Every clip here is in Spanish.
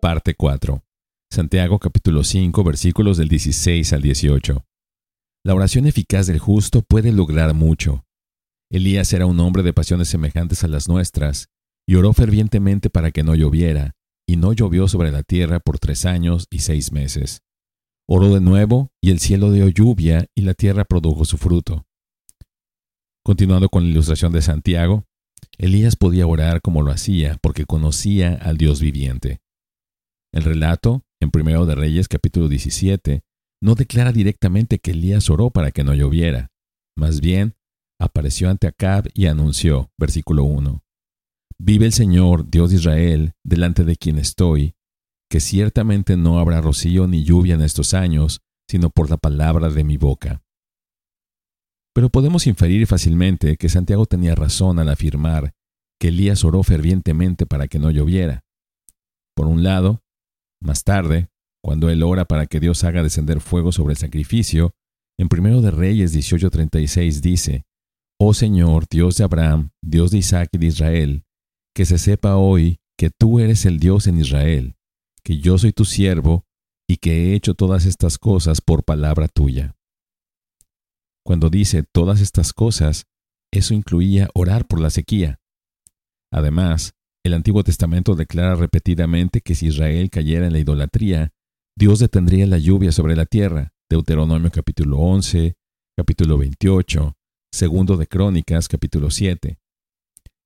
Parte 4. Santiago capítulo 5 versículos del 16 al 18. La oración eficaz del justo puede lograr mucho. Elías era un hombre de pasiones semejantes a las nuestras, y oró fervientemente para que no lloviera, y no llovió sobre la tierra por tres años y seis meses. Oró de nuevo, y el cielo dio lluvia, y la tierra produjo su fruto. Continuando con la ilustración de Santiago, Elías podía orar como lo hacía porque conocía al Dios viviente. El relato, en Primero de Reyes capítulo 17, no declara directamente que Elías oró para que no lloviera. Más bien, apareció ante Acab y anunció, versículo 1, Vive el Señor, Dios de Israel, delante de quien estoy, que ciertamente no habrá rocío ni lluvia en estos años, sino por la palabra de mi boca. Pero podemos inferir fácilmente que Santiago tenía razón al afirmar que Elías oró fervientemente para que no lloviera. Por un lado, más tarde, cuando él ora para que Dios haga descender fuego sobre el sacrificio, en primero de Reyes 18:36 dice, Oh Señor, Dios de Abraham, Dios de Isaac y de Israel, que se sepa hoy que tú eres el Dios en Israel, que yo soy tu siervo y que he hecho todas estas cosas por palabra tuya. Cuando dice todas estas cosas, eso incluía orar por la sequía. Además, el Antiguo Testamento declara repetidamente que si Israel cayera en la idolatría, Dios detendría la lluvia sobre la tierra. Deuteronomio capítulo 11, capítulo 28, segundo de Crónicas capítulo 7.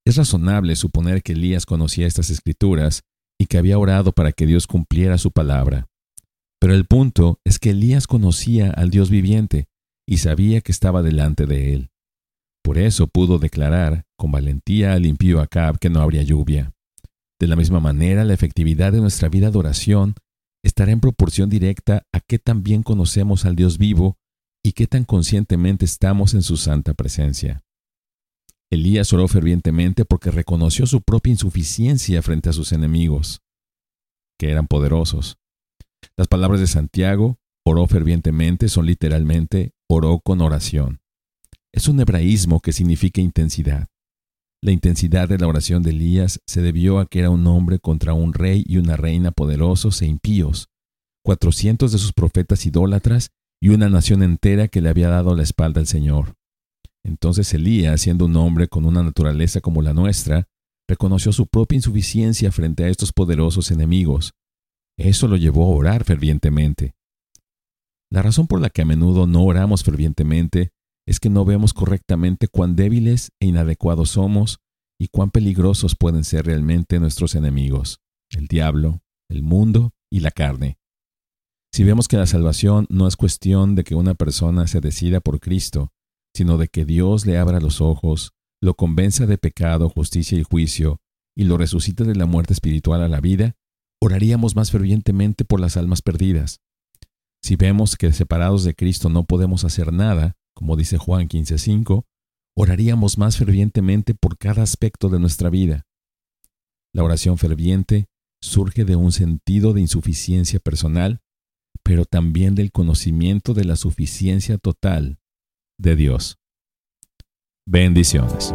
Es razonable suponer que Elías conocía estas escrituras y que había orado para que Dios cumpliera su palabra. Pero el punto es que Elías conocía al Dios viviente y sabía que estaba delante de él. Por eso pudo declarar con valentía al impío Acab que no habría lluvia. De la misma manera, la efectividad de nuestra vida de oración estará en proporción directa a qué tan bien conocemos al Dios vivo y qué tan conscientemente estamos en su santa presencia. Elías oró fervientemente porque reconoció su propia insuficiencia frente a sus enemigos, que eran poderosos. Las palabras de Santiago, oró fervientemente, son literalmente oró con oración. Es un hebraísmo que significa intensidad. La intensidad de la oración de Elías se debió a que era un hombre contra un rey y una reina poderosos e impíos, cuatrocientos de sus profetas idólatras y una nación entera que le había dado la espalda al Señor. Entonces Elías, siendo un hombre con una naturaleza como la nuestra, reconoció su propia insuficiencia frente a estos poderosos enemigos. Eso lo llevó a orar fervientemente. La razón por la que a menudo no oramos fervientemente es que no vemos correctamente cuán débiles e inadecuados somos y cuán peligrosos pueden ser realmente nuestros enemigos, el diablo, el mundo y la carne. Si vemos que la salvación no es cuestión de que una persona se decida por Cristo, sino de que Dios le abra los ojos, lo convenza de pecado, justicia y juicio, y lo resucite de la muerte espiritual a la vida, oraríamos más fervientemente por las almas perdidas. Si vemos que separados de Cristo no podemos hacer nada, como dice Juan 15:5, oraríamos más fervientemente por cada aspecto de nuestra vida. La oración ferviente surge de un sentido de insuficiencia personal, pero también del conocimiento de la suficiencia total de Dios. Bendiciones.